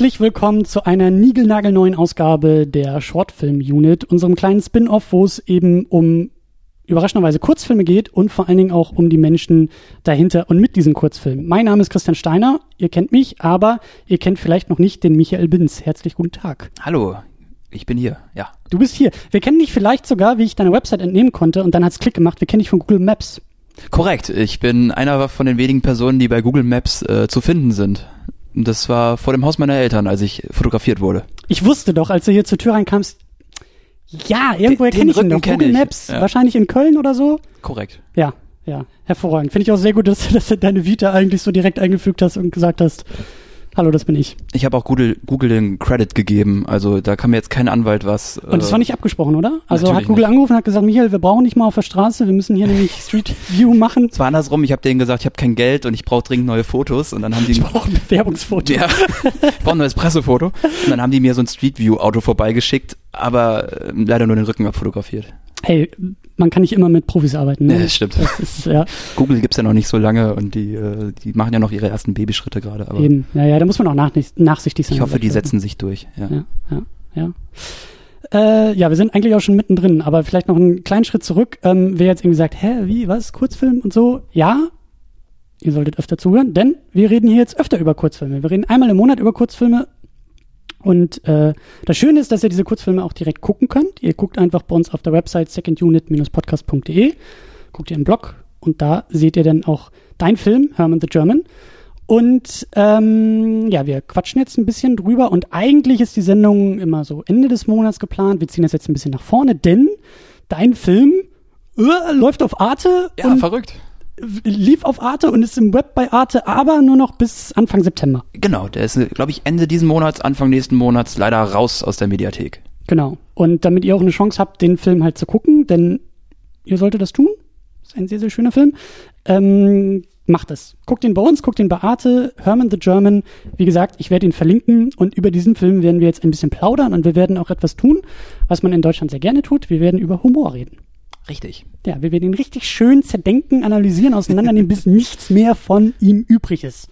Herzlich willkommen zu einer niegelnagelneuen Ausgabe der Shortfilm Unit, unserem kleinen Spin-off, wo es eben um überraschenderweise Kurzfilme geht und vor allen Dingen auch um die Menschen dahinter und mit diesen Kurzfilmen. Mein Name ist Christian Steiner, ihr kennt mich, aber ihr kennt vielleicht noch nicht den Michael Binz. Herzlich guten Tag. Hallo, ich bin hier, ja. Du bist hier. Wir kennen dich vielleicht sogar, wie ich deine Website entnehmen konnte und dann hat's Klick gemacht. Wir kennen dich von Google Maps. Korrekt, ich bin einer von den wenigen Personen, die bei Google Maps äh, zu finden sind. Das war vor dem Haus meiner Eltern, als ich fotografiert wurde. Ich wusste doch, als du hier zur Tür reinkamst, ja, irgendwoher kenne ich ihn noch. Google ich. Maps, Ja. wahrscheinlich in Köln oder so. Korrekt. Ja, ja, hervorragend. Finde ich auch sehr gut, dass, dass du deine Vita eigentlich so direkt eingefügt hast und gesagt hast, hallo, das bin ich. Ich habe auch Google, Google den Credit gegeben, also da kann mir jetzt kein Anwalt was. Und das war nicht abgesprochen, oder? Also hat Google nicht. angerufen und hat gesagt, Michael, wir brauchen nicht mal auf der Straße, wir müssen hier nämlich Street View machen. Es war andersrum, ich habe denen gesagt, ich habe kein Geld und ich brauche dringend neue Fotos und dann haben die Ich brauche ein Bewerbungsfoto. ja, ich brauche ein neues Pressefoto und dann haben die mir so ein Street View Auto vorbeigeschickt, aber äh, leider nur den Rücken abfotografiert. Hey, man kann nicht immer mit Profis arbeiten. Ne? Ja, das stimmt. Ist, ja, Google gibt's ja noch nicht so lange und die äh, die machen ja noch ihre ersten Babyschritte gerade, aber eben. Ja, ja, da muss man auch nach, nachsichtig sein. ich hoffe, die setzen sich durch. Ja. Ja, ja, ja. Äh, ja, wir sind eigentlich auch schon mittendrin, aber vielleicht noch einen kleinen Schritt zurück. Ähm, wer jetzt irgendwie sagt, hä, wie, was, Kurzfilm und so? Ja, ihr solltet öfter zuhören, denn wir reden hier jetzt öfter über Kurzfilme. Wir reden einmal im Monat über Kurzfilme. Und äh, das Schöne ist, dass ihr diese Kurzfilme auch direkt gucken könnt. Ihr guckt einfach bei uns auf der Website secondunit-podcast.de, guckt ihr im Blog und da seht ihr dann auch dein Film, Herman the German. Und ähm, ja, wir quatschen jetzt ein bisschen drüber und eigentlich ist die Sendung immer so Ende des Monats geplant. Wir ziehen das jetzt ein bisschen nach vorne, denn dein Film äh, läuft auf Arte Ja, verrückt. Lief auf Arte und ist im Web bei Arte, aber nur noch bis Anfang September. Genau, der ist, glaube ich, Ende diesen Monats, Anfang nächsten Monats leider raus aus der Mediathek. Genau. Und damit ihr auch eine Chance habt, den Film halt zu gucken, denn ihr solltet das tun. Ist ein sehr, sehr schöner Film. Ähm, macht es. Guckt ihn bei uns, guckt ihn bei Arte, Herman the German. Wie gesagt, ich werde ihn verlinken und über diesen Film werden wir jetzt ein bisschen plaudern und wir werden auch etwas tun, was man in Deutschland sehr gerne tut. Wir werden über Humor reden. Richtig. Ja, wir werden ihn richtig schön zerdenken, analysieren, auseinandernehmen, bis nichts mehr von ihm übrig ist.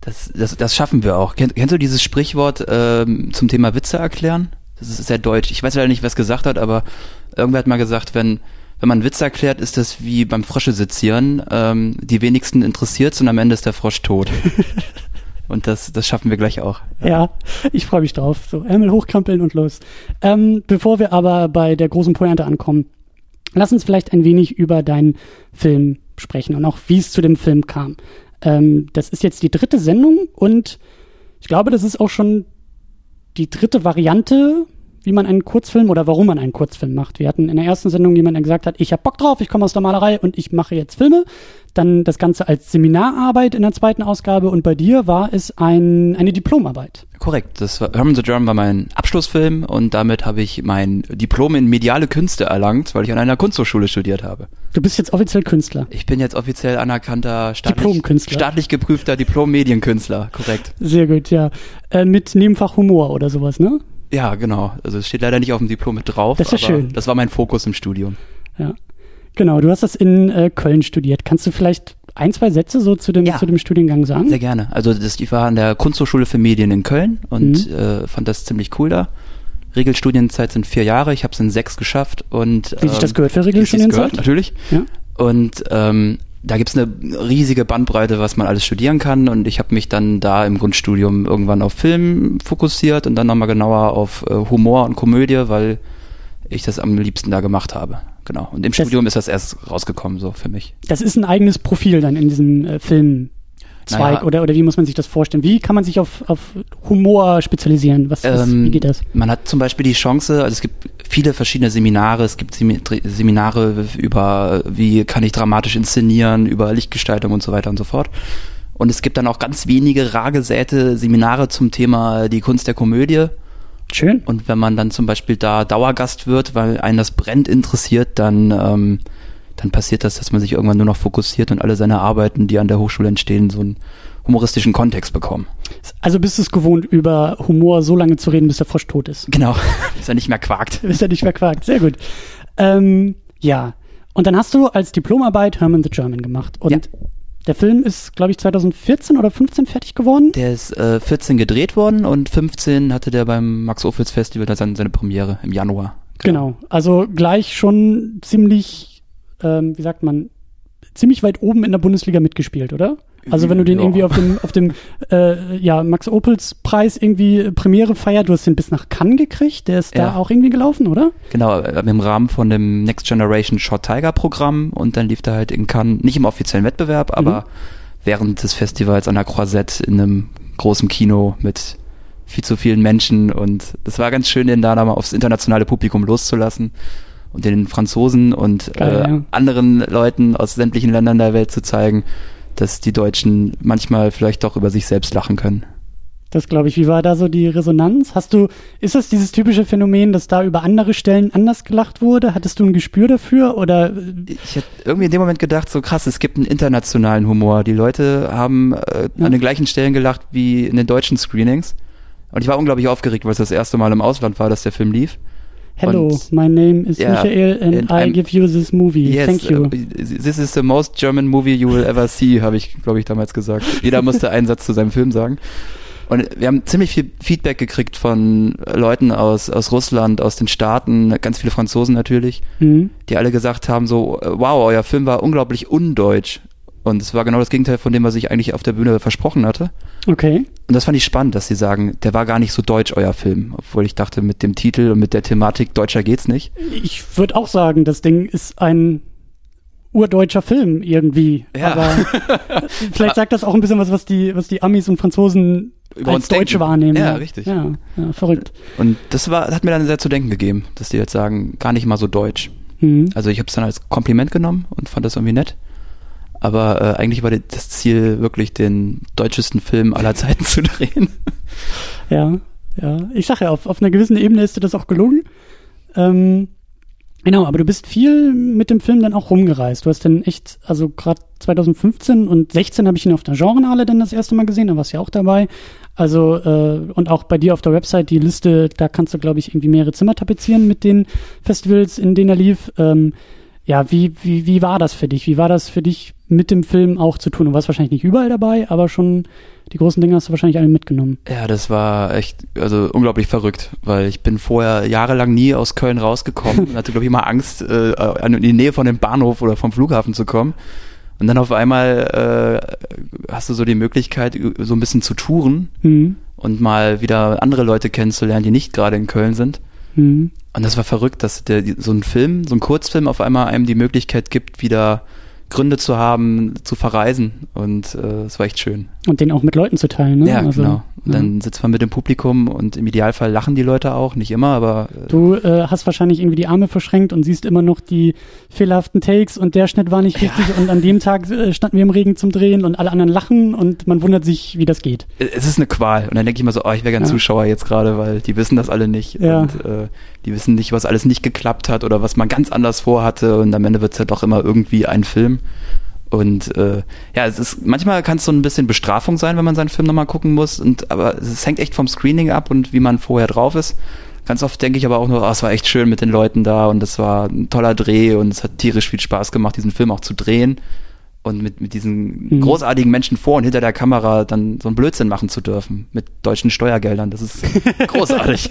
Das, das, das schaffen wir auch. Kenn, kennst du dieses Sprichwort ähm, zum Thema Witze erklären? Das ist sehr deutsch. Ich weiß leider nicht, wer es gesagt hat, aber irgendwer hat mal gesagt, wenn, wenn man einen Witz erklärt, ist das wie beim Frösche sezieren. Ähm, die wenigsten interessiert und am Ende ist der Frosch tot. und das, das schaffen wir gleich auch. Ja, ich freue mich drauf. So, Ärmel hochkrempeln und los. Ähm, bevor wir aber bei der großen Pointe ankommen, lass uns vielleicht ein wenig über deinen Film sprechen und auch wie es zu dem Film kam. Ähm, das ist jetzt die dritte Sendung und ich glaube, das ist auch schon die dritte Variante, wie man einen Kurzfilm oder warum man einen Kurzfilm macht. Wir hatten in der ersten Sendung jemanden, der gesagt hat, ich habe Bock drauf, ich komme aus der Malerei und ich mache jetzt Filme. Dann das Ganze als Seminararbeit in der zweiten Ausgabe und bei dir war es ein, eine Diplomarbeit. Korrekt. Das war, Herman the German war mein Abschlussfilm und damit habe ich mein Diplom in mediale Künste erlangt, weil ich an einer Kunsthochschule studiert habe. Du bist jetzt offiziell Künstler. Ich bin jetzt offiziell anerkannter staatlich, staatlich geprüfter Diplom-Medienkünstler. Korrekt. Sehr gut, ja. Äh, mit Nebenfach Humor oder sowas, ne? Ja, genau. Also es steht leider nicht auf dem Diplom mit drauf. Das ist schön. Das war mein Fokus im Studium. Ja. Genau, du hast das in äh, Köln studiert. Kannst du vielleicht ein, zwei Sätze so zu dem, Ja. zu dem Studiengang sagen? Sehr gerne. Also das, ich war an der Kunsthochschule für Medien in Köln und Mhm. äh, fand das ziemlich cool da. Regelstudienzeit sind vier Jahre. Ich habe es in sechs geschafft und Wie sich das ähm, gehört für wie es sich Regelstudienzeit? gehört, natürlich. Ja. Und ähm, da gibt's eine riesige Bandbreite, was man alles studieren kann. Und ich habe mich dann da im Grundstudium irgendwann auf Film fokussiert und dann nochmal genauer auf äh, Humor und Komödie, weil ich das am liebsten da gemacht habe. Genau. Und im Das- Studium ist das erst rausgekommen, so für mich. Das ist ein eigenes Profil dann in diesem äh, Filmzweig Naja. oder, oder wie muss man sich das vorstellen? Wie kann man sich auf, auf Humor spezialisieren? Was, was, Ähm, wie geht das? Man hat zum Beispiel die Chance, also es gibt viele verschiedene Seminare, es gibt Seminare über, wie kann ich dramatisch inszenieren, über Lichtgestaltung und so weiter und so fort. Und es gibt dann auch ganz wenige rar gesäte Seminare zum Thema die Kunst der Komödie. Schön. Und wenn man dann zum Beispiel da Dauergast wird, weil einen das brennt interessiert, dann, ähm, dann passiert das, dass man sich irgendwann nur noch fokussiert und alle seine Arbeiten, die an der Hochschule entstehen, so einen humoristischen Kontext bekommen. Also bist du es gewohnt, über Humor so lange zu reden, bis der Frosch tot ist. Genau, bis er nicht mehr quakt. Ist ja nicht verquakt. Sehr gut. Ähm, ja. Und dann hast du als Diplomarbeit Herman the German gemacht. Und Ja. Der Film ist, glaube ich, 2014 oder 15 fertig geworden. Der ist äh, 14 gedreht worden und 15 hatte der beim Max Ophüls Festival dann seine, seine Premiere im Januar. Genau. Also gleich schon ziemlich, ähm, wie sagt man, ziemlich weit oben in der Bundesliga mitgespielt, oder? Also wenn du den Ja. irgendwie auf dem, auf dem äh, ja, Max Opels Preis irgendwie Premiere feiert, du hast den bis nach Cannes gekriegt, der ist Ja. da auch irgendwie gelaufen, oder? Genau, äh, im Rahmen von dem Next Generation Shot Tiger Programm und dann lief der halt in Cannes, nicht im offiziellen Wettbewerb, aber während des Festivals an der Croisette in einem großen Kino mit viel zu vielen Menschen und das war ganz schön, den da nochmal aufs internationale Publikum loszulassen und den Franzosen und Geil, äh, ja. anderen Leuten aus sämtlichen Ländern der Welt zu zeigen, dass die Deutschen manchmal vielleicht doch über sich selbst lachen können. Das glaube ich. Wie war da so die Resonanz? Hast du, ist das dieses typische Phänomen, dass da über andere Stellen anders gelacht wurde? Hattest du ein Gespür dafür oder? äh, Ich hätte irgendwie in dem Moment gedacht, so krass, es gibt einen internationalen Humor. Die Leute haben äh, Ja. an den gleichen Stellen gelacht wie in den deutschen Screenings. Und ich war unglaublich aufgeregt, weil es das erste Mal im Ausland war, dass der Film lief. Hello, Und- my name is Ja, Michael and, and I I'm- give you this movie. Thank you. uh, this is the most German movie you will ever see, habe ich, glaube ich, damals gesagt. Jeder musste einen Satz zu seinem Film sagen. Und wir haben ziemlich viel Feedback gekriegt von Leuten aus, aus Russland, aus den Staaten, ganz viele Franzosen natürlich, Mhm. die alle gesagt haben so, wow, euer Film war unglaublich undeutsch. Und es war genau das Gegenteil von dem, was ich eigentlich auf der Bühne versprochen hatte. Okay. Und das fand ich spannend, dass sie sagen, der war gar nicht so deutsch, euer Film. Obwohl ich dachte, mit dem Titel und mit der Thematik deutscher geht's nicht. Ich würde auch sagen, das Ding ist ein urdeutscher Film irgendwie. Ja. Aber vielleicht sagt das auch ein bisschen was, was die, was die Amis und Franzosen Über als Deutsche denken. wahrnehmen. Ja, richtig. Ja, ja verrückt. Und das war, hat mir dann sehr zu denken gegeben, dass die jetzt sagen, gar nicht mal so deutsch. Mhm. Also ich habe es dann als Kompliment genommen und fand das irgendwie nett. Aber äh, eigentlich war das Ziel wirklich, den deutschesten Film aller Zeiten zu drehen. Ja, ja. Ich sage ja, auf, auf einer gewissen Ebene ist dir das auch gelungen. Ähm, genau, aber du bist viel mit dem Film dann auch rumgereist. Du hast dann echt, also gerade 2015 und 16 habe ich ihn auf der Genrenale dann das erste Mal gesehen, da warst du ja auch dabei. Also, äh, und auch bei dir auf der Website die Liste, da kannst du, glaube ich, irgendwie mehrere Zimmer tapezieren mit den Festivals, in denen er lief. Ähm, ja, wie, wie, wie war das für dich? Wie war das für dich mit dem Film auch zu tun? Du warst wahrscheinlich nicht überall dabei, aber schon die großen Dinge hast du wahrscheinlich alle mitgenommen. Ja, das war echt, also unglaublich verrückt, weil ich bin vorher jahrelang nie aus Köln rausgekommen und hatte, glaube ich, immer Angst, äh, in die Nähe von dem Bahnhof oder vom Flughafen zu kommen. Und dann auf einmal äh, hast du so die Möglichkeit, so ein bisschen zu touren Mhm. und mal wieder andere Leute kennenzulernen, die nicht gerade in Köln sind. Mhm. Und das war verrückt, dass der, so ein Film, so ein Kurzfilm auf einmal einem die Möglichkeit gibt, wieder Gründe zu haben, zu verreisen. Und äh, es war echt schön. Und den auch mit Leuten zu teilen, ne? Ja, Also, genau. Ja. dann sitzt man mit dem Publikum und im Idealfall lachen die Leute auch, nicht immer, aber äh, Du äh, hast wahrscheinlich irgendwie die Arme verschränkt und siehst immer noch die fehlerhaften Takes und der Schnitt war nicht richtig und an dem Tag äh, standen wir im Regen zum Drehen und alle anderen lachen und man wundert sich, wie das geht. es ist eine Qual. Und dann denke ich mal so, oh, ich wäre gern Ja. Zuschauer jetzt gerade, weil die wissen das alle nicht. Ja. Und äh, die wissen nicht, was alles nicht geklappt hat oder was man ganz anders vorhatte. Und am Ende wird es ja doch immer irgendwie ein Film. Und äh, ja, es ist manchmal kann es so ein bisschen Bestrafung sein, wenn man seinen Film nochmal gucken muss. Und aber es hängt echt vom Screening ab und wie man vorher drauf ist. Ganz oft denke ich aber auch nur, oh, es war echt schön mit den Leuten da und es war ein toller Dreh und es hat tierisch viel Spaß gemacht, diesen Film auch zu drehen und mit, mit diesen Mhm. großartigen Menschen vor und hinter der Kamera dann so einen Blödsinn machen zu dürfen mit deutschen Steuergeldern. Das ist großartig.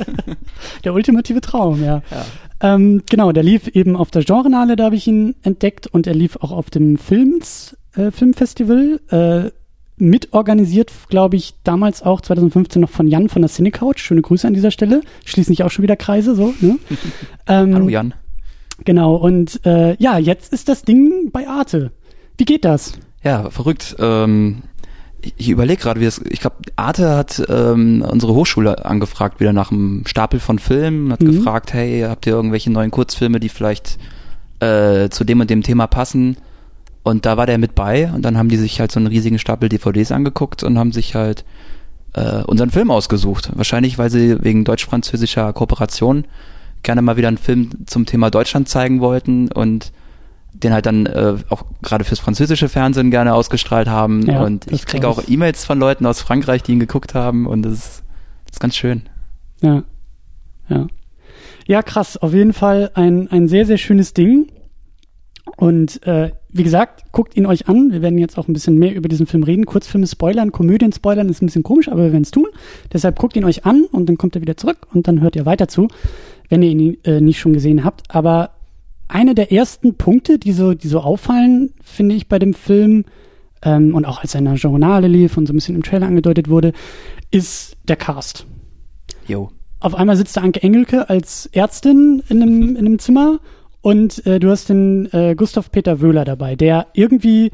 Der ultimative Traum, ja. Ja. Ähm, genau, der lief eben auf der Genrenale, da habe ich ihn entdeckt und er lief auch auf dem Films, äh, Filmfestival, äh, mitorganisiert, glaube ich, damals auch 2015 noch von Jan von der Cinecouch. Schöne Grüße an dieser Stelle. Schließen sich auch schon wieder Kreise, so, ne? ähm, Hallo Jan. Genau, und äh, ja, jetzt ist das Ding bei Arte. Wie geht das? Ja, verrückt. Ähm, ich ich überlege gerade, wie es. Ich glaube, Arte hat ähm, unsere Hochschule angefragt, wieder nach einem Stapel von Filmen, hat Mhm. gefragt, hey, habt ihr irgendwelche neuen Kurzfilme, die vielleicht äh, zu dem und dem Thema passen? Und da war der mit bei und dann haben die sich halt so einen riesigen Stapel DVDs angeguckt und haben sich halt äh, unseren Film ausgesucht. Wahrscheinlich, weil sie wegen deutsch-französischer Kooperation gerne mal wieder einen Film zum Thema Deutschland zeigen wollten und den halt dann äh, auch gerade fürs französische Fernsehen gerne ausgestrahlt haben. Ja, und ich kriege auch. E-Mails von Leuten aus Frankreich, die ihn geguckt haben und das ist, das ist ganz schön. Ja. Ja. Ja, krass. Auf jeden Fall ein, ein sehr, sehr schönes Ding. Und äh, wie gesagt, guckt ihn euch an. Wir werden jetzt auch ein bisschen mehr über diesen Film reden. Kurzfilme spoilern, Komödien spoilern ist ein bisschen komisch, aber wir werden es tun. Deshalb guckt ihn euch an und dann kommt er wieder zurück und dann hört ihr weiter zu, wenn ihr ihn äh, nicht schon gesehen habt. Aber einer der ersten Punkte, die so, die so auffallen, finde ich bei dem Film, ähm, und auch als er in der Journale lief und so ein bisschen im Trailer angedeutet wurde, ist der Cast. Jo. Auf einmal sitzt da Anke Engelke als Ärztin in einem, in einem Zimmer und äh, du hast den äh, Gustav Peter Wöhler dabei, der irgendwie,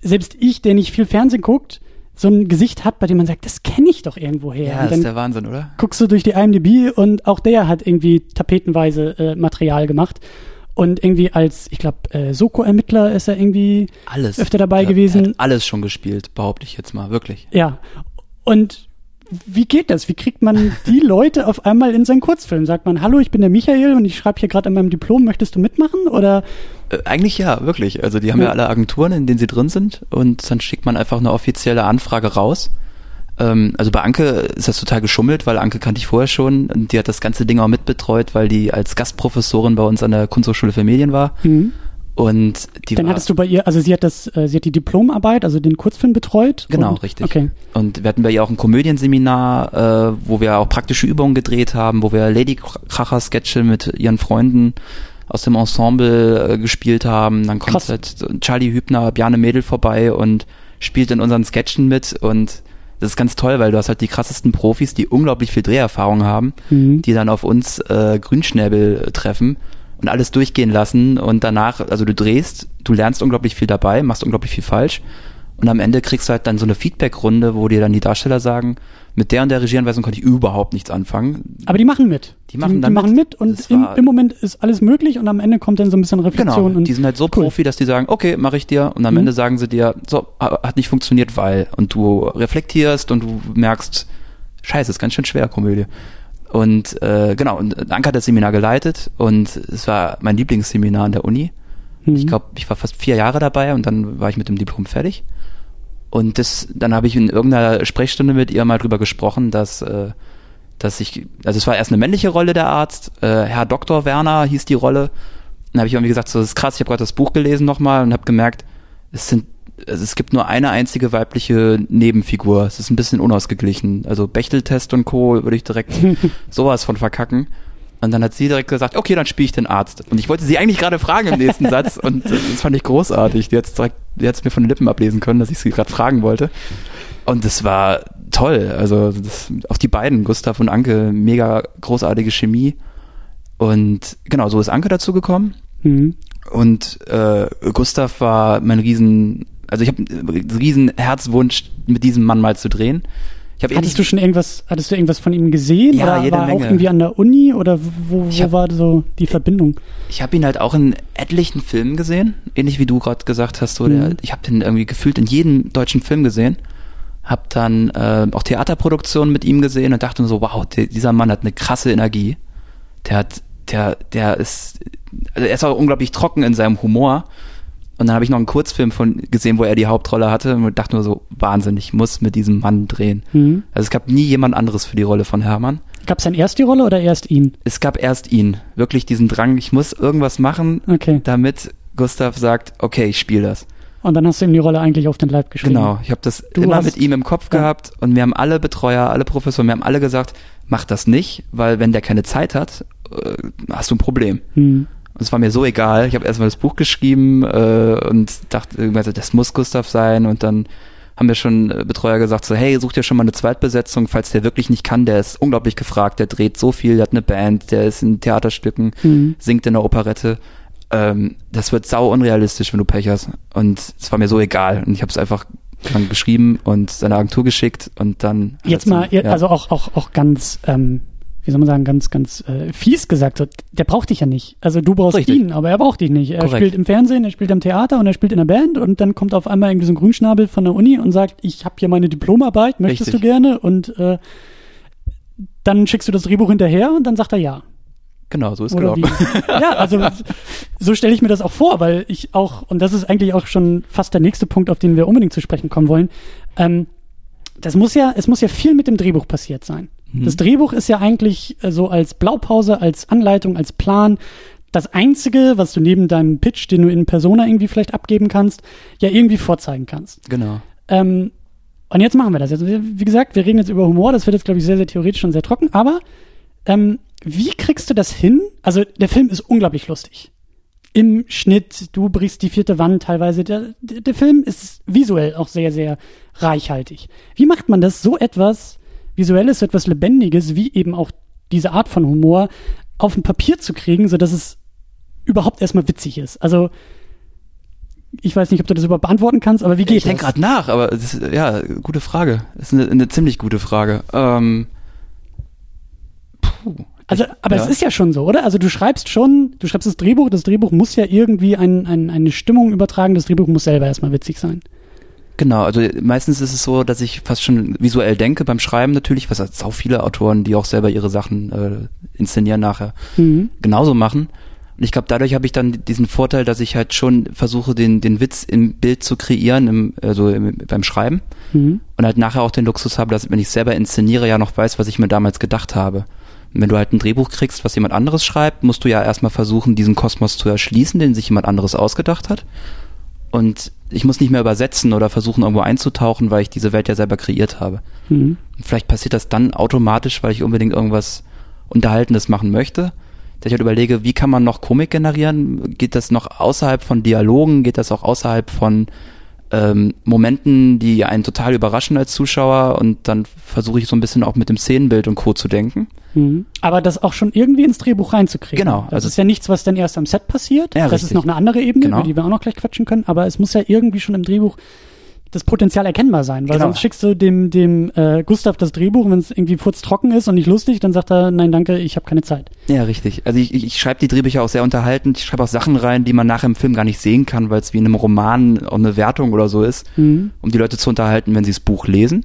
selbst ich, der nicht viel Fernsehen guckt, so ein Gesicht hat, bei dem man sagt, das kenne ich doch irgendwoher. Ja, das ist der Wahnsinn, oder? guckst du durch die IMDb und auch der hat irgendwie tapetenweise äh, Material gemacht. Und irgendwie als, ich glaube, äh, Soko-Ermittler ist er irgendwie Alles. öfter dabei Der- gewesen. Der hat alles schon gespielt, behaupte ich jetzt mal, wirklich. Ja. Und wie geht das? Wie kriegt man die Leute auf einmal in seinen Kurzfilm? Sagt man, hallo, ich bin der Michael und ich schreibe hier gerade an meinem Diplom, möchtest du mitmachen? Oder Äh, eigentlich ja, wirklich. Also die haben ja. Ja. alle Agenturen, in denen sie drin sind und dann schickt man einfach eine offizielle Anfrage raus. Ähm, also bei Anke ist das total geschummelt, weil Anke kannte ich vorher schon und die hat das ganze Ding auch mitbetreut, weil die als Gastprofessorin bei uns an der Kunsthochschule für Medien war. Und die dann war, hattest du bei ihr, also sie hat das, äh, sie hat die Diplomarbeit, also den Kurzfilm betreut. Genau, und, richtig. Okay. Und wir hatten bei ihr auch ein Komödienseminar, äh, wo wir auch praktische Übungen gedreht haben, wo wir Ladykracher-Sketche mit ihren Freunden aus dem Ensemble äh, gespielt haben. Dann kommt halt Charlie Hübner, Bjarne Mädel vorbei und spielt in unseren Sketchen mit und das ist ganz toll, weil du hast halt die krassesten Profis, die unglaublich viel Dreherfahrung haben, Mhm. die dann auf uns äh, Grünschnäbel äh, treffen und alles durchgehen lassen und danach, also du drehst, du lernst unglaublich viel dabei, machst unglaublich viel falsch und am Ende kriegst du halt dann so eine Feedback-Runde, wo dir dann die Darsteller sagen, mit der und der Regieanweisung konnte ich überhaupt nichts anfangen. Aber die machen mit. Die machen die, dann die machen mit. und im, im Moment ist alles möglich und am Ende kommt dann so ein bisschen Reflexion. Genau, und die sind halt so cool. Profi, dass die sagen, okay, mache ich dir und am Mhm. Ende sagen sie dir, so, ha- hat nicht funktioniert, weil und du reflektierst und du merkst, scheiße, ist ganz schön schwer, Komödie. Und äh, genau, und Anke hat das Seminar geleitet und es war mein Lieblingsseminar an der Uni. Mhm. Ich glaube, ich war fast vier Jahre dabei und dann war ich mit dem Diplom fertig. Und das, dann habe ich in irgendeiner Sprechstunde mit ihr mal drüber gesprochen, dass, äh, dass ich, also es war erst eine männliche Rolle der Arzt, äh, Herr Dr. Werner hieß die Rolle. Dann habe ich irgendwie gesagt, so das ist krass, ich habe gerade das Buch gelesen nochmal und habe gemerkt, es sind, also es gibt nur eine einzige weibliche Nebenfigur. Es ist ein bisschen unausgeglichen. Also Bechteltest und Co. würde ich direkt sowas von verkacken. Und dann hat sie direkt gesagt, okay, dann spiele ich den Arzt. Und ich wollte sie eigentlich gerade fragen im nächsten Satz und äh, das fand ich großartig. Die hat direkt, die hat's mir von den Lippen ablesen können, dass ich sie gerade fragen wollte. Und das war toll. Also das, auch die beiden, Gustav und Anke, mega großartige Chemie. Und genau, so ist Anke dazu gekommen. Mhm. Und äh, Gustav war mein riesen, also ich habe einen riesen Herzwunsch, mit diesem Mann mal zu drehen. Habe Hattest du schon irgendwas, hattest du irgendwas von ihm gesehen? Ja, oder jede war er auch Menge. irgendwie an der Uni oder wo, wo hab- war so die Verbindung? Ich habe ihn halt auch in etlichen Filmen gesehen, ähnlich wie du gerade gesagt hast. So der, Mhm. ich habe den irgendwie gefühlt in jedem deutschen Film gesehen. Hab dann äh, auch Theaterproduktionen mit ihm gesehen und dachte mir so, wow, der, dieser Mann hat eine krasse Energie. Der hat, der, der ist, also er ist auch unglaublich trocken in seinem Humor. Und dann habe ich noch einen Kurzfilm von gesehen, wo er die Hauptrolle hatte und dachte nur so, Wahnsinn, ich muss mit diesem Mann drehen. Mhm. Also es gab nie jemand anderes für die Rolle von Hermann. Gab es dann erst die Rolle oder erst ihn? Es gab erst ihn, wirklich diesen Drang, ich muss irgendwas machen, Okay. damit Gustav sagt, okay, ich spiele das. Und dann hast du ihm die Rolle eigentlich auf den Leib geschrieben. Genau, ich habe das Du immer hast- mit ihm im Kopf ja. gehabt und wir haben alle Betreuer, alle Professoren, wir haben alle gesagt, mach das nicht, weil wenn der keine Zeit hat, äh, hast du ein Problem. Mhm. Und es war mir so egal. Ich habe erstmal das Buch geschrieben äh, und dachte irgendwann, so, das muss Gustav sein. Und dann haben wir schon äh, Betreuer gesagt, so, hey, such dir schon mal eine Zweitbesetzung, falls der wirklich nicht kann. Der ist unglaublich gefragt, der dreht so viel, der hat eine Band, der ist in Theaterstücken, Mhm. singt in der Operette. Ähm, das wird sau unrealistisch, wenn du Pech hast. Und es war mir so egal. Und ich habe es einfach dann geschrieben und seine Agentur geschickt und dann. Jetzt mal, ja. also auch, auch, auch ganz, ähm, wie soll man sagen, ganz, ganz äh, fies gesagt, so, der braucht dich ja nicht. Also du brauchst Richtig. ihn, aber er braucht dich nicht. Er Korrekt. spielt im Fernsehen, er spielt am Theater und er spielt in der Band und dann kommt auf einmal irgendwie so ein Grünschnabel von der Uni und sagt, ich habe hier meine Diplomarbeit, möchtest Richtig. du gerne? Und äh, dann schickst du das Drehbuch hinterher und dann sagt er ja. Genau, so ist Oder wie? gelaufen. ja, also so stelle ich mir das auch vor, weil ich auch, und das ist eigentlich auch schon fast der nächste Punkt, auf den wir unbedingt zu sprechen kommen wollen. Ähm, das muss ja, es muss ja viel mit dem Drehbuch passiert sein. Mhm. Das Drehbuch ist ja eigentlich äh, so als Blaupause, als Anleitung, als Plan das Einzige, was du neben deinem Pitch, den du in Persona irgendwie vielleicht abgeben kannst, ja irgendwie vorzeigen kannst. Genau. Ähm, und jetzt machen wir das. Also, wie gesagt, wir reden jetzt über Humor, das wird jetzt, glaube ich, sehr, sehr theoretisch und sehr trocken, aber ähm, wie kriegst du das hin? Also, der Film ist unglaublich lustig. Im Schnitt, du brichst die vierte Wand teilweise. Der, der Film ist visuell auch sehr, sehr reichhaltig. Wie macht man das, so etwas Visuelles, so etwas Lebendiges, wie eben auch diese Art von Humor, auf ein Papier zu kriegen, sodass es überhaupt erstmal witzig ist? Also, ich weiß nicht, ob du das überhaupt beantworten kannst, aber wie geht ich denke das? gerade nach, aber das ist, ja, gute Frage. Das ist eine, eine ziemlich gute Frage. Ähm, puh. Also, aber Ja. es ist ja schon so, oder? Also du schreibst schon, du schreibst das Drehbuch, das Drehbuch muss ja irgendwie ein, ein, eine Stimmung übertragen, das Drehbuch muss selber erstmal witzig sein. Genau, also meistens ist es so, dass ich fast schon visuell denke beim Schreiben natürlich, was auch viele Autoren, die auch selber ihre Sachen äh, inszenieren nachher, Mhm. genauso machen. Und ich glaube, dadurch habe ich dann diesen Vorteil, dass ich halt schon versuche, den, den Witz im Bild zu kreieren, im, also im, beim Schreiben. Mhm. Und halt nachher auch den Luxus habe, dass wenn ich selber inszeniere, ja noch weiß, was ich mir damals gedacht habe. Und wenn du halt ein Drehbuch kriegst, was jemand anderes schreibt, musst du ja erstmal versuchen, diesen Kosmos zu erschließen, den sich jemand anderes ausgedacht hat. Und ich muss nicht mehr übersetzen oder versuchen, irgendwo einzutauchen, weil ich diese Welt ja selber kreiert habe. Mhm. Und vielleicht passiert das dann automatisch, weil ich unbedingt irgendwas Unterhaltendes machen möchte. Dass ich halt überlege, wie kann man noch Komik generieren? Geht das noch außerhalb von Dialogen? Geht das auch außerhalb von ähm, Momenten, die einen total überraschen als Zuschauer? Und dann versuche ich so ein bisschen auch mit dem Szenenbild und Co. zu denken. Mhm. Aber das auch schon irgendwie ins Drehbuch reinzukriegen. Genau, Das also- ist ja nichts, was dann erst am Set passiert. Ja, das richtig. ist noch eine andere Ebene, Genau. über die wir auch noch gleich quatschen können. Aber es muss ja irgendwie schon im Drehbuch das Potenzial erkennbar sein, weil Genau. sonst schickst du dem, dem äh, Gustav das Drehbuch, wenn es irgendwie furztrocken ist und nicht lustig, dann sagt er, nein, danke, ich habe keine Zeit. Ja, richtig. Also ich, ich, ich schreibe die Drehbücher auch sehr unterhaltend. Ich schreibe auch Sachen rein, die man nachher im Film gar nicht sehen kann, weil es wie in einem Roman auch eine Wertung oder so ist. Mhm. um die Leute zu unterhalten, wenn sie das Buch lesen.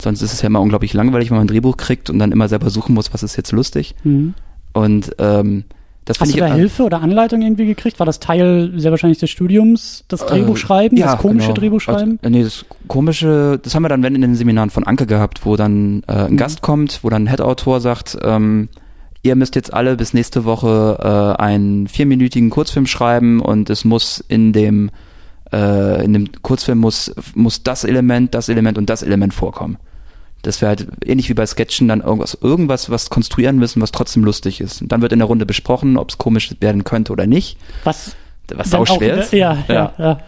Sonst ist es ja immer unglaublich langweilig, wenn man ein Drehbuch kriegt und dann immer selber suchen muss, was ist jetzt lustig. Mhm. Und ähm, das Hast du ich da Hilfe oder Anleitung irgendwie gekriegt? War das Teil sehr wahrscheinlich des Studiums, das Drehbuch schreiben, das komische genau. Drehbuch schreiben? Also, äh, nee, das komische, das haben wir dann wenn in den Seminaren von Anke gehabt, wo dann äh, ein Mhm. Gast kommt, wo dann ein Head-Autor sagt, ähm, ihr müsst jetzt alle bis nächste Woche äh, einen vierminütigen Kurzfilm schreiben und es muss in dem äh, in dem Kurzfilm muss muss das Element, das Element und das Element vorkommen. Das wäre halt ähnlich wie bei Sketchen dann irgendwas, irgendwas, was konstruieren müssen, was trotzdem lustig ist. Und dann wird in der Runde besprochen, ob es komisch werden könnte oder nicht. Was Was auch schwer ist. Ja, ja, Ja. ja.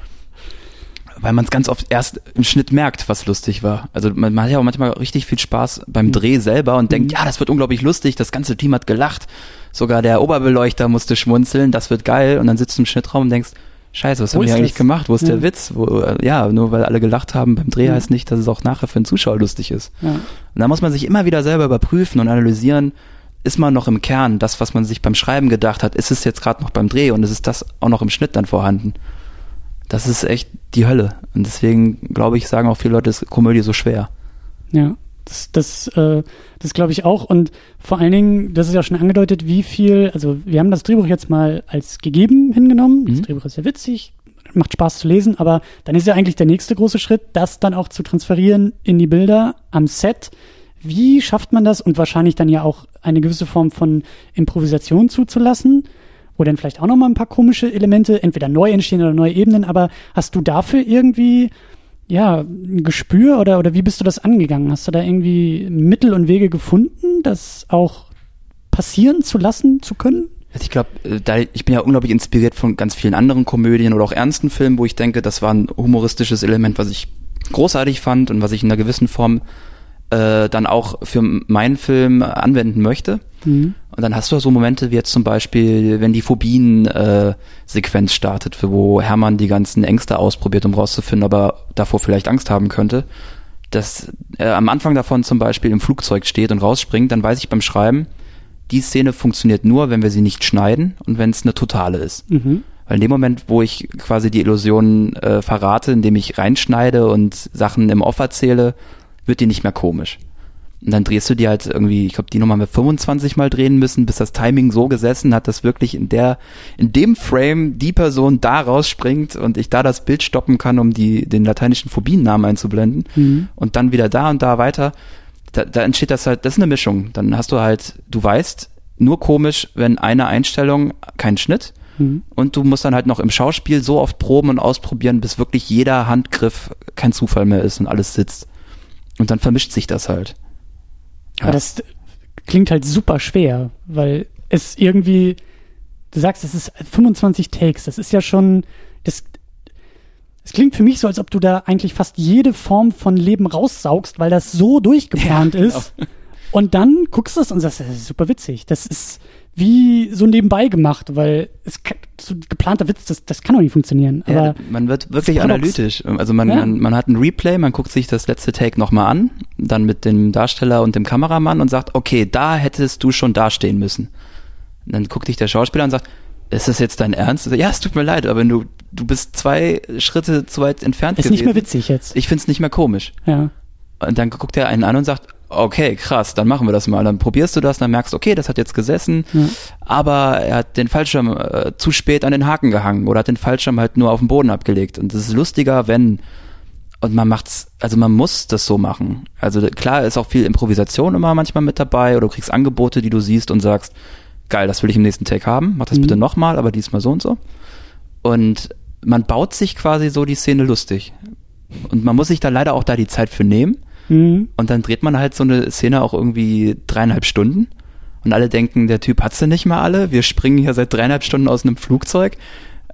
weil man es ganz oft erst im Schnitt merkt, was lustig war. Also man, man hat ja auch manchmal richtig viel Spaß beim Mhm. Dreh selber und denkt, ja, das wird unglaublich lustig, das ganze Team hat gelacht, sogar der Oberbeleuchter musste schmunzeln, das wird geil und dann sitzt du im Schnittraum und denkst, scheiße, was haben wir ist eigentlich gemacht? Wo ist Ja. der Witz? Wo, äh, ja, nur weil alle gelacht haben beim Dreh Mhm. heißt nicht, dass es auch nachher für den Zuschauer lustig ist. ja. Und da muss man sich immer wieder selber überprüfen und analysieren, ist man noch im Kern, das, was man sich beim Schreiben gedacht hat, ist es jetzt gerade noch beim Dreh und ist es das auch noch im Schnitt dann vorhanden? Das ist echt die Hölle. Und deswegen, glaube ich, sagen auch viele Leute, ist Komödie so schwer. Ja, das, das, äh, das glaube ich auch. Und vor allen Dingen, das ist ja schon angedeutet, wie viel, also wir haben das Drehbuch jetzt mal als gegeben hingenommen. Das Mhm. Drehbuch ist ja witzig, macht Spaß zu lesen, aber dann ist ja eigentlich der nächste große Schritt, das dann auch zu transferieren in die Bilder am Set. Wie schafft man das und wahrscheinlich dann ja auch eine gewisse Form von Improvisation zuzulassen? Wo dann vielleicht auch nochmal ein paar komische Elemente entweder neu entstehen oder neue Ebenen, aber hast du dafür irgendwie ja, ein Gespür oder, oder wie bist du das angegangen? Hast du da irgendwie Mittel und Wege gefunden, das auch passieren zu lassen zu können? Also ich glaube, da ich bin ja unglaublich inspiriert von ganz vielen anderen Komödien oder auch ernsten Filmen, wo ich denke, das war ein humoristisches Element, was ich großartig fand und was ich in einer gewissen Form äh, dann auch für meinen Film anwenden möchte. Mhm. Und dann hast du so Momente wie jetzt zum Beispiel, wenn die Phobien-Sequenz startet, wo Hermann die ganzen Ängste ausprobiert, um rauszufinden, ob er davor vielleicht Angst haben könnte. Dass er am Anfang davon zum Beispiel im Flugzeug steht und rausspringt, dann weiß ich beim Schreiben, die Szene funktioniert nur, wenn wir sie nicht schneiden und wenn es eine totale ist. Mhm. Weil in dem Moment, wo ich quasi die Illusion äh, verrate, indem ich reinschneide und Sachen im Off erzähle, wird die nicht mehr komisch. Und dann drehst du die halt irgendwie, ich glaube, die Nummer haben wir 25 Mal drehen müssen, bis das Timing so gesessen hat, dass wirklich in der, in dem Frame die Person da rausspringt und ich da das Bild stoppen kann, um die, den lateinischen Phobiennamen einzublenden. Mhm. Und dann wieder da und da weiter. Da, da entsteht das halt, das ist eine Mischung. Dann hast du halt, du weißt, nur komisch, wenn eine Einstellung, kein Schnitt, Mhm. und du musst dann halt noch im Schauspiel so oft proben und ausprobieren, bis wirklich jeder Handgriff kein Zufall mehr ist und alles sitzt. Und dann vermischt sich das halt. Aber das klingt halt super schwer, weil es irgendwie, du sagst, es ist 25 Takes, das ist ja schon, das, es klingt für mich so, als ob du da eigentlich fast jede Form von Leben raussaugst, weil das so durchgeplant Ja, genau. ist. Und dann guckst du es und sagst, das ist super witzig. Das ist wie so nebenbei gemacht, weil es so geplanter Witz, das, das kann doch nicht funktionieren. Aber Ja, man wird wirklich analytisch. Also man, Ja. man, man hat ein Replay, man guckt sich das letzte Take nochmal an, dann mit dem Darsteller und dem Kameramann und sagt, okay, da hättest du schon dastehen müssen. Und dann guckt dich der Schauspieler und sagt, ist das jetzt dein Ernst? Ja, es tut mir leid, aber du, du bist zwei Schritte zu weit entfernt ist gewesen. nicht mehr witzig jetzt. Ich find's nicht mehr komisch. Ja. Und dann guckt er einen an und sagt, okay, krass, dann machen wir das mal. Dann probierst du das, dann merkst, okay, das hat jetzt gesessen, Ja. aber er hat den Fallschirm äh, zu spät an den Haken gehangen oder hat den Fallschirm halt nur auf den Boden abgelegt. Und das ist lustiger, wenn und man macht's, also man muss das so machen. Also klar ist auch viel Improvisation immer manchmal mit dabei oder du kriegst Angebote, die du siehst und sagst, geil, das will ich im nächsten Take haben, mach das Mhm. bitte nochmal, aber diesmal so und so. Und man baut sich quasi so die Szene lustig. Und man muss sich da leider auch da die Zeit für nehmen. Mhm. Und dann dreht man halt so eine Szene auch irgendwie dreieinhalb Stunden. Und alle denken, der Typ hat sie nicht mal alle. Wir springen hier seit dreieinhalb Stunden aus einem Flugzeug.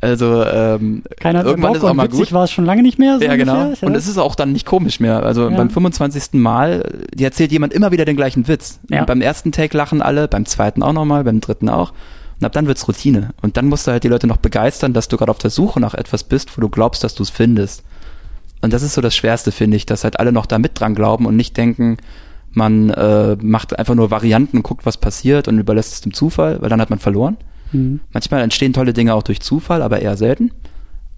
Also ähm, Keiner irgendwann Bock ist auch mal gut. war es schon lange nicht mehr. So Ja, genau. ungefähr, Und ja. es ist auch dann nicht komisch mehr. Also Ja. beim 25. Mal, die erzählt jemand immer wieder den gleichen Witz. Ja. Beim ersten Take lachen alle, beim zweiten auch nochmal, beim dritten auch. Und ab dann wird's Routine. Und dann musst du halt die Leute noch begeistern, dass du gerade auf der Suche nach etwas bist, wo du glaubst, dass du es findest. Und das ist so das Schwerste, finde ich, dass halt alle noch da mit dran glauben und nicht denken, man äh, macht einfach nur Varianten und guckt, was passiert und überlässt es dem Zufall, weil dann hat man verloren. Mhm. Manchmal entstehen tolle Dinge auch durch Zufall, aber eher selten.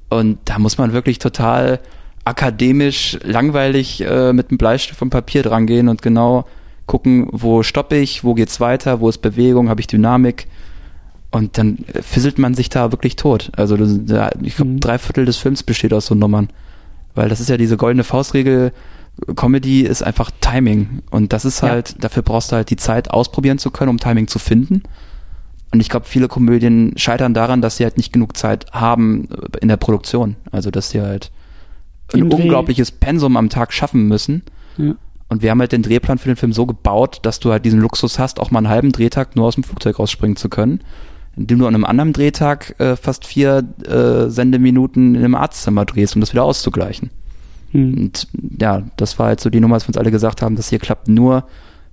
Und da muss man wirklich total akademisch, langweilig äh, mit einem Bleistift und Papier dran gehen und genau gucken, wo stoppe ich, wo geht's weiter, wo ist Bewegung, habe ich Dynamik. Und dann fisselt man sich da wirklich tot. Also ich glaube, Mhm. drei Viertel des Films besteht aus so Nummern. Weil das ist ja diese goldene Faustregel, Comedy ist einfach Timing. Und das ist Ja. halt, dafür brauchst du halt die Zeit ausprobieren zu können, um Timing zu finden. Und ich glaube, viele Komödien scheitern daran, dass sie halt nicht genug Zeit haben äh, in der Produktion. Also, dass sie halt ein Dreh. unglaubliches Pensum am Tag schaffen müssen. Ja. Und wir haben halt den Drehplan für den Film so gebaut, dass du halt diesen Luxus hast, auch mal einen halben Drehtag nur aus dem Flugzeug rausspringen zu können. Indem du an einem anderen Drehtag äh, fast vier äh, Sendeminuten in einem Arztzimmer drehst, um das wieder auszugleichen. Mhm. Und ja, das war halt so die Nummer, dass wir uns alle gesagt haben, das hier klappt nur,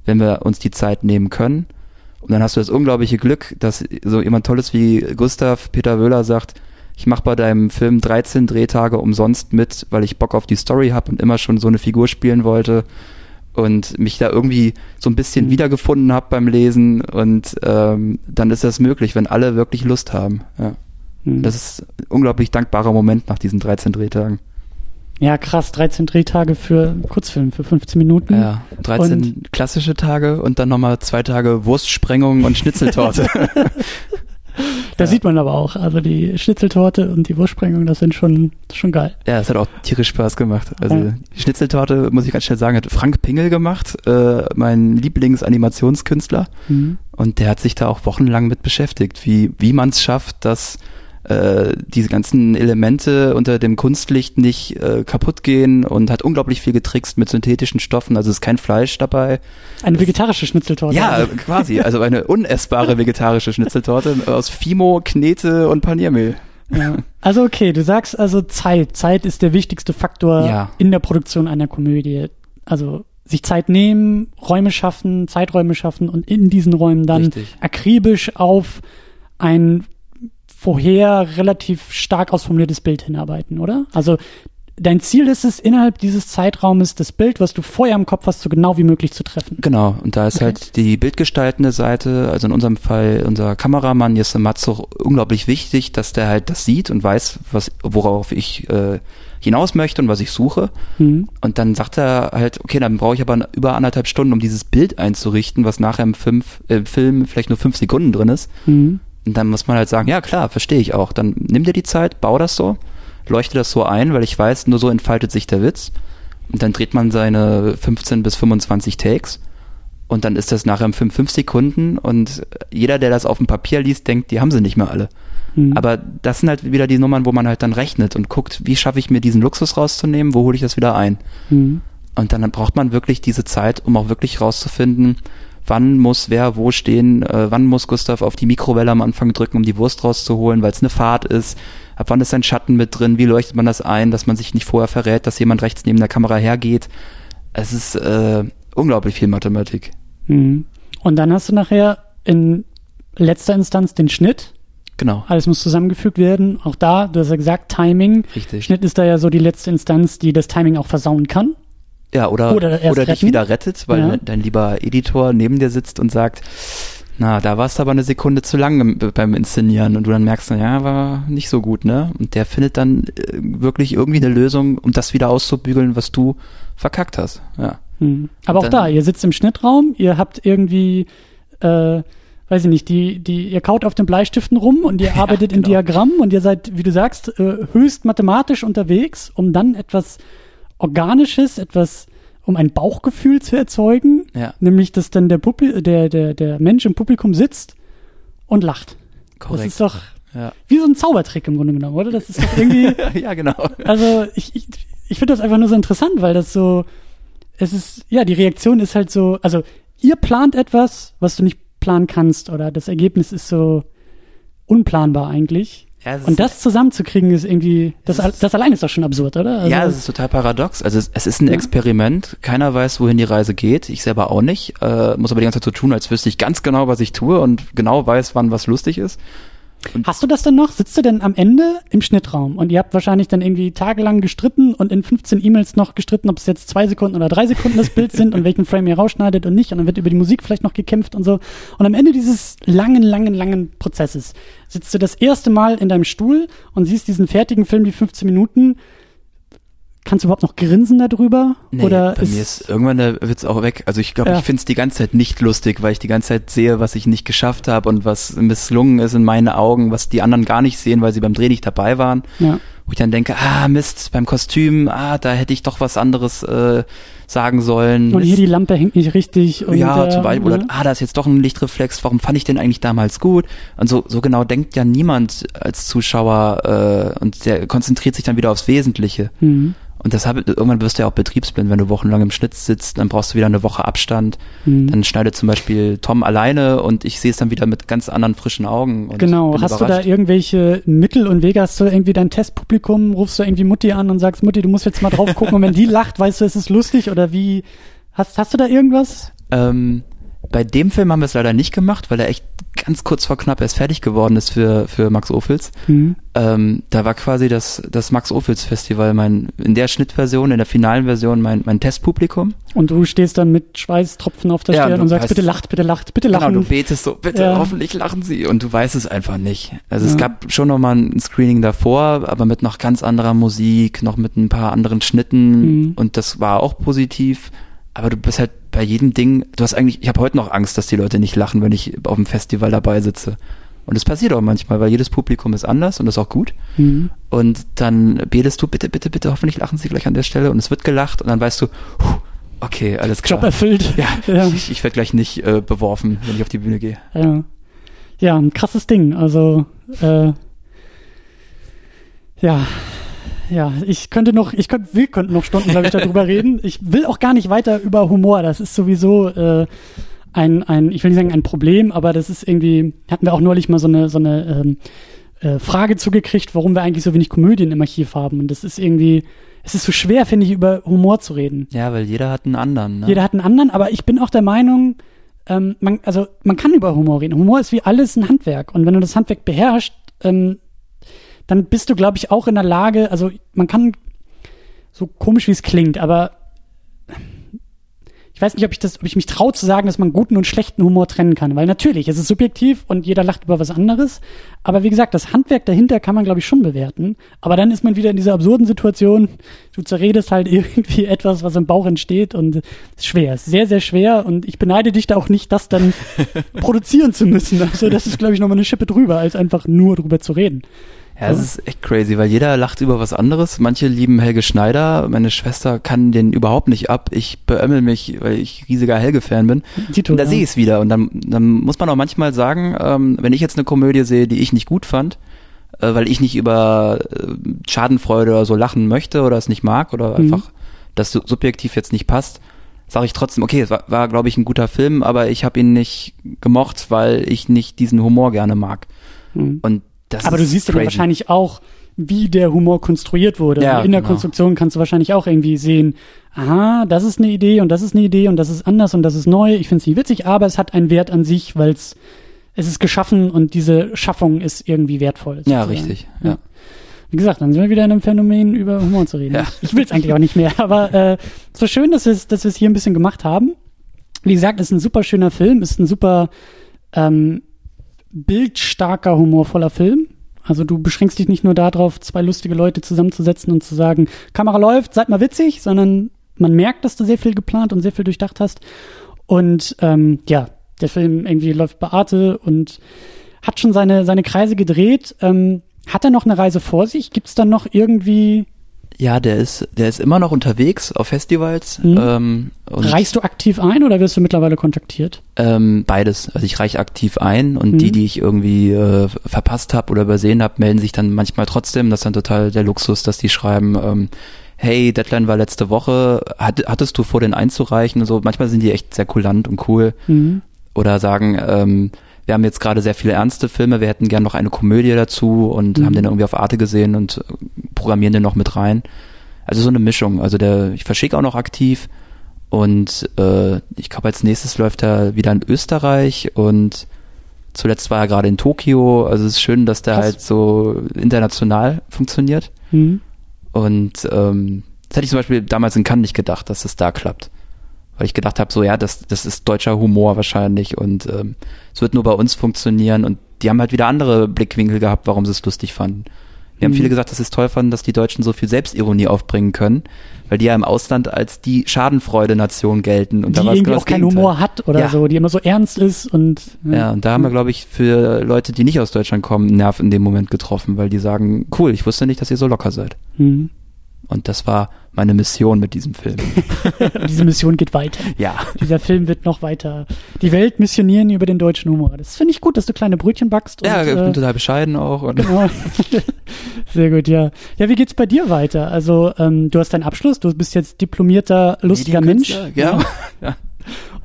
wenn wir uns die Zeit nehmen können. Und dann hast du das unglaubliche Glück, dass so jemand Tolles wie Gustav Peter Wöhler sagt, ich mache bei deinem Film 13 Drehtage umsonst mit, weil ich Bock auf die Story habe und immer schon so eine Figur spielen wollte und mich da irgendwie so ein bisschen Mhm. wiedergefunden habe beim Lesen und ähm, dann ist das möglich, wenn alle wirklich Lust haben. Ja. Mhm. Das ist ein unglaublich dankbarer Moment nach diesen 13 Drehtagen. Ja, krass, 13 Drehtage für Kurzfilm, für 15 Minuten. Ja, 13 klassische Tage und dann nochmal zwei Tage Wurstsprengung und Schnitzeltorte. Da Ja. sieht man aber auch, also die Schnitzeltorte und die Wurstsprengung, das sind schon, schon geil. ja, es hat auch tierisch Spaß gemacht. Also Ja. die Schnitzeltorte, muss ich ganz schnell sagen, hat Frank Pingel gemacht, äh, mein Lieblingsanimationstkünstler. Mhm. Und der hat sich da auch wochenlang mit beschäftigt, wie, wie man es schafft, dass äh, diese ganzen Elemente unter dem Kunstlicht nicht äh, kaputt gehen und hat unglaublich viel getrickst mit synthetischen Stoffen. Also es ist kein Fleisch dabei. Eine vegetarische Schnitzeltorte. Ja, also, quasi. Also eine unessbare vegetarische Schnitzeltorte aus Fimo, Knete und Paniermehl. ja. also okay, du sagst also Zeit. Zeit ist der wichtigste Faktor Ja. in der Produktion einer Komödie. Also sich Zeit nehmen, Räume schaffen, Zeiträume schaffen und in diesen Räumen dann Richtig. akribisch auf ein vorher relativ stark ausformuliertes Bild hinarbeiten, oder? Also dein Ziel ist es, innerhalb dieses Zeitraumes das Bild, was du vorher im Kopf hast, so genau wie möglich zu treffen. Genau, und da ist Okay. halt die bildgestaltende Seite, also in unserem Fall unser Kameramann Jesse Matzo, unglaublich wichtig, dass der halt das sieht und weiß, was, worauf ich äh, hinaus möchte und was ich suche. Mhm. Und dann sagt er halt, okay, dann brauche ich aber über anderthalb Stunden, um dieses Bild einzurichten, was nachher im, fünf, äh, Film vielleicht nur fünf Sekunden drin ist. Mhm. Und dann muss man halt sagen, ja klar, verstehe ich auch. Dann nimm dir die Zeit, bau das so, leuchte das so ein, weil ich weiß, nur so entfaltet sich der Witz. Und dann dreht man seine 15 bis 25 Takes. und dann ist das nachher im Film fünf Sekunden und jeder, der das auf dem Papier liest, denkt, die haben sie nicht mehr alle. Mhm. Aber das sind halt wieder die Nummern, wo man halt dann rechnet und guckt, wie schaffe ich mir diesen Luxus rauszunehmen, wo hole ich das wieder ein. Mhm. Und dann braucht man wirklich diese Zeit, um auch wirklich rauszufinden, wann muss wer wo stehen, äh, wann muss Gustav auf die Mikrowelle am Anfang drücken, um die Wurst rauszuholen, weil es eine Fahrt ist, ab wann ist ein Schatten mit drin, wie leuchtet man das ein, dass man sich nicht vorher verrät, dass jemand rechts neben der Kamera hergeht. Es ist äh, unglaublich viel Mathematik. Mhm. Und dann hast du nachher in letzter Instanz den Schnitt. Genau. Alles muss zusammengefügt werden. Auch da, du hast ja gesagt, Timing. Richtig. Schnitt ist da ja so die letzte Instanz, die das Timing auch versauen kann. Ja, oder, oder, oder dich wieder rettet, weil ja. dein lieber Editor neben dir sitzt und sagt, na, da warst du aber eine Sekunde zu lang beim Inszenieren und du dann merkst, ja, war nicht so gut, ne? Und der findet dann äh, wirklich irgendwie eine Lösung, um das wieder auszubügeln, was du verkackt hast, ja. Hm. Aber auch da, ihr sitzt im Schnittraum, ihr habt irgendwie, äh, weiß ich nicht, die, die, ihr kaut auf den Bleistiften rum und ihr arbeitet ja, genau. in Diagrammen und ihr seid, wie du sagst, äh, höchst mathematisch unterwegs, um dann etwas Organisches, etwas, um ein Bauchgefühl zu erzeugen, ja. nämlich dass dann der, Publi der, der, der Mensch im Publikum sitzt und lacht. Korrekt. Das ist doch ja. wie so ein Zaubertrick im Grunde genommen, oder? Das ist doch irgendwie. ja, genau. Also ich, ich, ich finde das einfach nur so interessant, weil das so, es ist, ja, die Reaktion ist halt so, also ihr plant etwas, was du nicht planen kannst, oder das Ergebnis ist so unplanbar eigentlich. Ja, und das zusammenzukriegen ist irgendwie, das, das allein ist doch schon absurd, oder? Also ja, es ist total paradox. Also es, es ist ein. Experiment. Keiner weiß, wohin die Reise geht. Ich selber auch nicht. Äh, muss aber die ganze Zeit so tun, als wüsste ich ganz genau, was ich tue und genau weiß, wann was lustig ist. Und Hast du das denn noch? Sitzt du denn am Ende im Schnittraum und ihr habt wahrscheinlich dann irgendwie tagelang gestritten und in 15 E-Mails noch gestritten, ob es jetzt zwei Sekunden oder drei Sekunden das Bild sind und welchen Frame ihr rausschneidet und nicht und dann wird über die Musik vielleicht noch gekämpft und so. Und am Ende dieses langen, langen, langen Prozesses sitzt du das erste Mal in deinem Stuhl und siehst diesen fertigen Film, die 15 Minuten Kannst du überhaupt noch grinsen darüber? Nee, oder bei ist mir ist irgendwann der Witz auch weg. Also ich glaube, ja. ich finde es die ganze Zeit nicht lustig, weil ich die ganze Zeit sehe, was ich nicht geschafft habe und was misslungen ist in meinen Augen, was die anderen gar nicht sehen, weil sie beim Dreh nicht dabei waren. Ja. Wo ich dann denke, ah Mist, beim Kostüm, ah, da hätte ich doch was anderes äh, sagen sollen. Und hier die Lampe hängt nicht richtig. Und ja, zum Beispiel, oder, ah, da ist jetzt doch ein Lichtreflex, warum fand ich den eigentlich damals gut? Und so, so genau denkt ja niemand als Zuschauer äh, und der konzentriert sich dann wieder aufs Wesentliche. Mhm. Und deshalb, irgendwann wirst du ja auch betriebsblind, wenn du wochenlang im Schnitt sitzt, dann brauchst du wieder eine Woche Abstand. Mhm. Dann schneidet zum Beispiel Tom alleine und ich sehe es dann wieder mit ganz anderen frischen Augen. genau, hast überrascht. du da irgendwelche Mittel und Wege? Hast du irgendwie dein Testpublikum, rufst du irgendwie Mutti an und sagst, Mutti, du musst jetzt mal drauf gucken und wenn die lacht, weißt du, es ist lustig oder wie? Hast, hast du da irgendwas? Ähm, bei dem Film haben wir es leider nicht gemacht, weil er echt ganz kurz vor knapp erst fertig geworden ist für, für Max Ophüls. Mhm. Ähm, da war quasi das, das Max Ophüls Festival mein, in der Schnittversion, in der finalen Version mein, mein Testpublikum. Und du stehst dann mit Schweißtropfen auf der ja, Stirn und, und sagst, bitte lacht, bitte lacht, bitte lachen. Genau, du betest so, bitte, ja. hoffentlich lachen sie. Und du weißt es einfach nicht. Also ja. es gab schon nochmal ein Screening davor, aber mit noch ganz anderer Musik, noch mit ein paar anderen Schnitten. Mhm. Und das war auch positiv. Aber du bist halt bei jedem Ding, du hast eigentlich, ich habe heute noch Angst, dass die Leute nicht lachen, wenn ich auf dem Festival dabei sitze. Und es passiert auch manchmal, weil jedes Publikum ist anders und das ist auch gut. Mhm. Und dann betest du, bitte, bitte, bitte, hoffentlich lachen sie gleich an der Stelle und es wird gelacht und dann weißt du, okay, alles klar. Job erfüllt. Ja, ja. ich, ich werde gleich nicht äh, beworfen, wenn ich auf die Bühne gehe. Ja. ja, ein krasses Ding. Also, äh, ja, ja, ich könnte noch, ich könnte, wir könnten noch Stunden, glaube ich, darüber reden. Ich will auch gar nicht weiter über Humor. Das ist sowieso äh, ein, ein, ich will nicht sagen ein Problem, aber das ist irgendwie, hatten wir auch neulich mal so eine, so eine ähm, äh, Frage zugekriegt, warum wir eigentlich so wenig Komödien im Archiv haben. Und das ist irgendwie, es ist so schwer, finde ich, über Humor zu reden. Ja, weil jeder hat einen anderen. Ne? Jeder hat einen anderen, aber ich bin auch der Meinung, ähm, man, also man kann über Humor reden. Humor ist wie alles ein Handwerk. Und wenn du das Handwerk beherrschst, ähm, dann bist du, glaube ich, auch in der Lage, also man kann, so komisch wie es klingt, aber ich weiß nicht, ob ich das, ob ich mich traue zu sagen, dass man guten und schlechten Humor trennen kann, weil natürlich, es ist subjektiv und jeder lacht über was anderes. Aber wie gesagt, das Handwerk dahinter kann man, glaube ich, schon bewerten. Aber dann ist man wieder in dieser absurden Situation, du zerredest halt irgendwie etwas, was im Bauch entsteht und es ist schwer, ist sehr, sehr schwer und ich beneide dich da auch nicht, das dann produzieren zu müssen. Also das ist, glaube ich, nochmal eine Schippe drüber, als einfach nur drüber zu reden. Ja, es ist echt crazy, weil jeder lacht über was anderes. Manche lieben Helge Schneider. Meine Schwester kann den überhaupt nicht ab. Ich beömmel mich, weil ich riesiger Helge-Fan bin. Tito, Und da ja. sehe ich es wieder. Und dann, dann muss man auch manchmal sagen, ähm, wenn ich jetzt eine Komödie sehe, die ich nicht gut fand, äh, weil ich nicht über äh, Schadenfreude oder so lachen möchte oder es nicht mag oder Mhm. einfach das su- subjektiv jetzt nicht passt, sage ich trotzdem, okay, es war, war glaube ich, ein guter Film, aber ich habe ihn nicht gemocht, weil ich nicht diesen Humor gerne mag. Mhm. Und das Aber du siehst ja wahrscheinlich auch, wie der Humor konstruiert wurde. Ja, in der genau. Konstruktion kannst du wahrscheinlich auch irgendwie sehen, aha, das ist eine Idee und das ist eine Idee und das ist anders und das ist neu. Ich finde es nicht witzig, aber es hat einen Wert an sich, weil es es ist geschaffen und diese Schaffung ist irgendwie wertvoll. Ja, sozusagen. richtig. Ja. Ja. Wie gesagt, dann sind wir wieder in einem Phänomen, über Humor zu reden. Ja. Ich will es eigentlich auch nicht mehr, aber äh, so schön, dass wir es dass wir es hier ein bisschen gemacht haben. Wie gesagt, es ist ein super schöner Film, ist ein super ähm, bildstarker, humorvoller Film. Also du beschränkst dich nicht nur darauf, zwei lustige Leute zusammenzusetzen und zu sagen, Kamera läuft, seid mal witzig, sondern man merkt, dass du sehr viel geplant und sehr viel durchdacht hast. Und ähm, ja, der Film irgendwie läuft bei Arte und hat schon seine, seine Kreise gedreht. Ähm, hat er noch eine Reise vor sich? Gibt es dann noch irgendwie, Ja, der ist, der ist immer noch unterwegs auf Festivals. Mhm. Ähm, reichst du aktiv ein oder wirst du mittlerweile kontaktiert? ähm, beides. Also ich reiche aktiv ein und Mhm. die, die ich irgendwie äh, verpasst habe oder übersehen habe, melden sich dann manchmal trotzdem. Das ist dann total der Luxus, dass die schreiben, ähm, hey, Deadline war letzte Woche, hat, hattest du vor, den einzureichen? Und so. Manchmal sind die echt sehr kulant und cool. Mhm. Oder sagen, ähm, wir haben jetzt gerade sehr viele ernste Filme, wir hätten gern noch eine Komödie dazu und Mhm. haben den irgendwie auf Arte gesehen und äh, programmieren den noch mit rein. Also so eine Mischung. Also der, ich verschicke auch noch aktiv und äh, ich glaube als nächstes läuft er wieder in Österreich und zuletzt war er gerade in Tokio. Also es ist schön, dass der Krass. halt so international funktioniert. Mhm. Und ähm, das hätte ich zum Beispiel damals in Cannes nicht gedacht, dass es da klappt. Weil ich gedacht habe, so ja, das, das ist deutscher Humor wahrscheinlich und ähm, es wird nur bei uns funktionieren. Und die haben halt wieder andere Blickwinkel gehabt, warum sie es lustig fanden. Wir haben Mhm. viele gesagt, dass sie es toll fanden, dass die Deutschen so viel Selbstironie aufbringen können, weil die ja im Ausland als die Schadenfreude-Nation gelten. Und Die da war es irgendwie genau auch keinen. Humor hat oder Ja. so, die immer so ernst ist und Ja, und da haben wir, glaube ich, für Leute, die nicht aus Deutschland kommen, einen Nerv in dem Moment getroffen, weil die sagen, cool, ich wusste nicht, dass ihr so locker seid. Mhm. Und das war meine Mission mit diesem Film. Diese Mission geht weiter. ja. Dieser Film wird noch weiter die Welt missionieren über den deutschen Humor. Das finde ich gut, dass du kleine Brötchen backst. Ja, und, ich bin äh, total bescheiden auch. Genau. Sehr gut, ja. Ja, wie geht's bei dir weiter? Also, ähm, du hast deinen Abschluss, du bist jetzt diplomierter, lustiger Mensch. Ja. ja.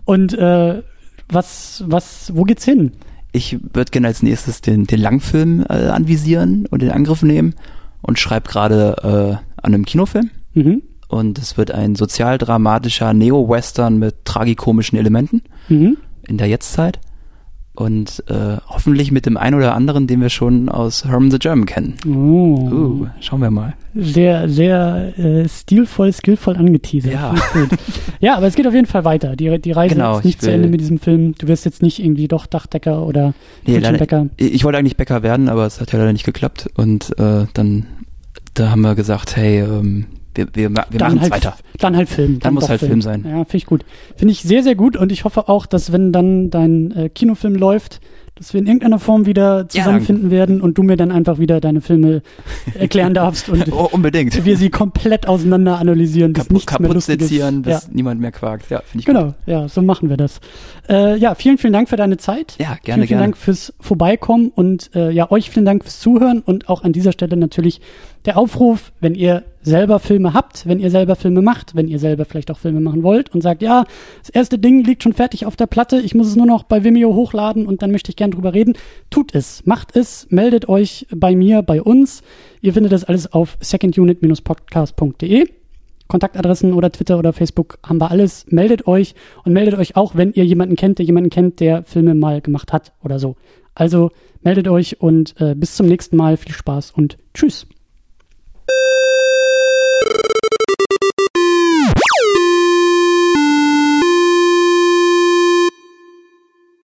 Und äh, was, was, wo geht's hin? Ich würde gerne als nächstes den, den Langfilm äh, anvisieren und in Angriff nehmen und schreibe gerade äh, an einem Kinofilm. Mhm. Und es wird ein sozialdramatischer Neo-Western mit tragikomischen Elementen Mhm. in der Jetztzeit. Und äh, hoffentlich mit dem einen oder anderen, den wir schon aus Herman the German kennen. Oh. Uh, schauen wir mal. Sehr, sehr äh, stilvoll, skillvoll angeteasert. Ja. Ich ja, aber es geht auf jeden Fall weiter. Die, die Reise Genau, ist nicht ich zu Ende mit diesem Film. Du wirst jetzt nicht irgendwie doch Dachdecker oder Nee, leider, Bäcker. ich wollte eigentlich Bäcker werden, aber es hat ja leider nicht geklappt. Und äh, dann da haben wir gesagt, hey, ähm, wir, wir, wir machen es halt, weiter. Dann halt Film. Dann muss doch halt Film sein. Ja, finde ich gut. Finde ich sehr, sehr gut und ich hoffe auch, dass wenn dann dein äh, Kinofilm läuft, dass wir in irgendeiner Form wieder zusammenfinden werden und du mir dann einfach wieder deine Filme erklären darfst und Oh, unbedingt. wir sie komplett auseinander analysieren, bis Kaputt, nichts mehr kaputt lustig ist. sezieren, bis Ja. niemand mehr quakt. Ja, finde ich Genau, ja, so machen wir das. Äh, ja, vielen, vielen Dank für deine Zeit. Ja, gerne, vielen, vielen gerne. Dank fürs Vorbeikommen und äh, ja, euch vielen Dank fürs Zuhören und auch an dieser Stelle natürlich der Aufruf, wenn ihr selber Filme habt, wenn ihr selber Filme macht, wenn ihr selber vielleicht auch Filme machen wollt und sagt, ja, das erste Ding liegt schon fertig auf der Platte, ich muss es nur noch bei Vimeo hochladen und dann möchte ich gern drüber reden, tut es, macht es, meldet euch bei mir, bei uns. Ihr findet das alles auf secondunit-podcast.de. Kontaktadressen oder Twitter oder Facebook haben wir alles. Meldet euch und meldet euch auch, wenn ihr jemanden kennt, der jemanden kennt, der Filme mal gemacht hat oder so. Also meldet euch und äh, bis zum nächsten Mal. Viel Spaß und tschüss.